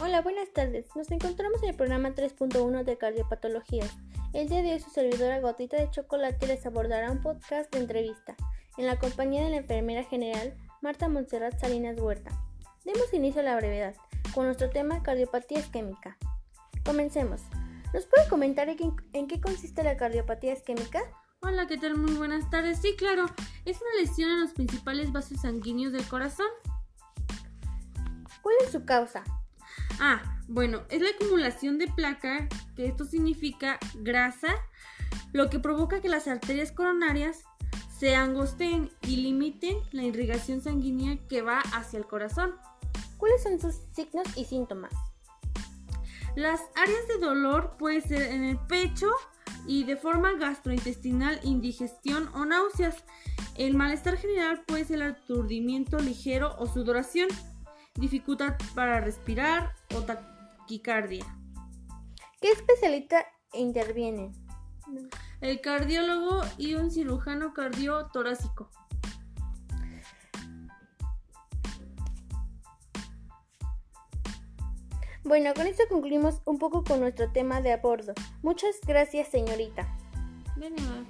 Hola, buenas tardes. Nos encontramos en el programa 3.1 de Cardiopatologías. El día de hoy su servidora Gotita de Chocolate les abordará un podcast de entrevista en la compañía de la enfermera general Marta Montserrat Salinas Huerta. Demos inicio a la brevedad con nuestro tema cardiopatía isquémica. Comencemos. ¿Nos puede comentar en, en qué consiste la cardiopatía isquémica? Hola, ¿qué tal? Muy buenas tardes. Sí, claro, es una lesión en los principales vasos sanguíneos del corazón. ¿Cuál es su causa? Ah, bueno, es la acumulación de placa, que esto significa grasa, lo que provoca que las arterias coronarias se angosteen y limiten la irrigación sanguínea que va hacia el corazón. ¿Cuáles son sus signos y síntomas? Las áreas de dolor pueden ser en el pecho y de forma gastrointestinal, indigestión o náuseas. El malestar general puede ser el aturdimiento ligero o sudoración dificultad para respirar o taquicardia. ¿Qué especialista interviene? El cardiólogo y un cirujano cardiotorácico. Bueno, con esto concluimos un poco con nuestro tema de abordo. Muchas gracias, señorita. De nada.